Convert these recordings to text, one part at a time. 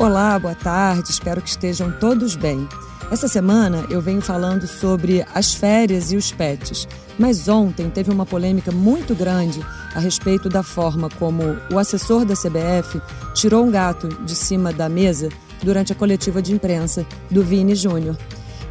Olá, boa tarde, espero que estejam todos bem. Essa semana eu venho falando sobre as férias e os pets, mas ontem teve uma polêmica muito grande a respeito da forma como o assessor da CBF tirou um gato de cima da mesa durante a coletiva de imprensa do Vini Júnior.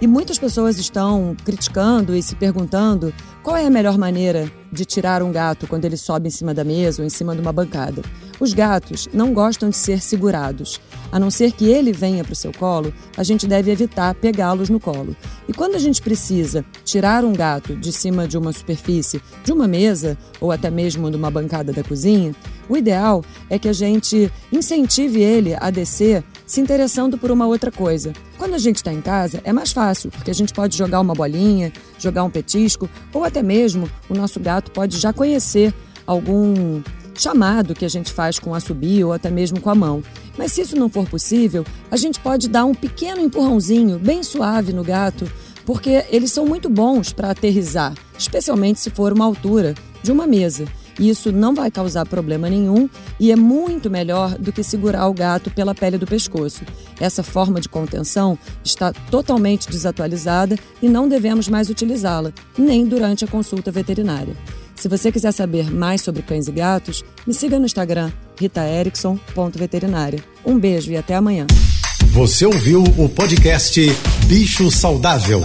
E muitas pessoas estão criticando e se perguntando qual é a melhor maneira de tirar um gato quando ele sobe em cima da mesa ou em cima de uma bancada. Os gatos não gostam de ser segurados. A não ser que ele venha para o seu colo, a gente deve evitar pegá-los no colo. E quando a gente precisa tirar um gato de cima de uma superfície, de uma mesa ou até mesmo de uma bancada da cozinha, o ideal é que a gente incentive ele a descer se interessando por uma outra coisa. Quando a gente está em casa, é mais fácil, porque a gente pode jogar uma bolinha, jogar um petisco, ou até mesmo o nosso gato pode já conhecer algum chamado que a gente faz com a subir ou até mesmo com a mão. Mas se isso não for possível, a gente pode dar um pequeno empurrãozinho bem suave no gato, porque eles são muito bons para aterrizar, especialmente se for uma altura de uma mesa. Isso não vai causar problema nenhum e é muito melhor do que segurar o gato pela pele do pescoço. Essa forma de contenção está totalmente desatualizada e não devemos mais utilizá-la, nem durante a consulta veterinária. Se você quiser saber mais sobre cães e gatos, me siga no Instagram ritaerickson.veterinária. Um beijo e até amanhã. Você ouviu o podcast Bicho Saudável.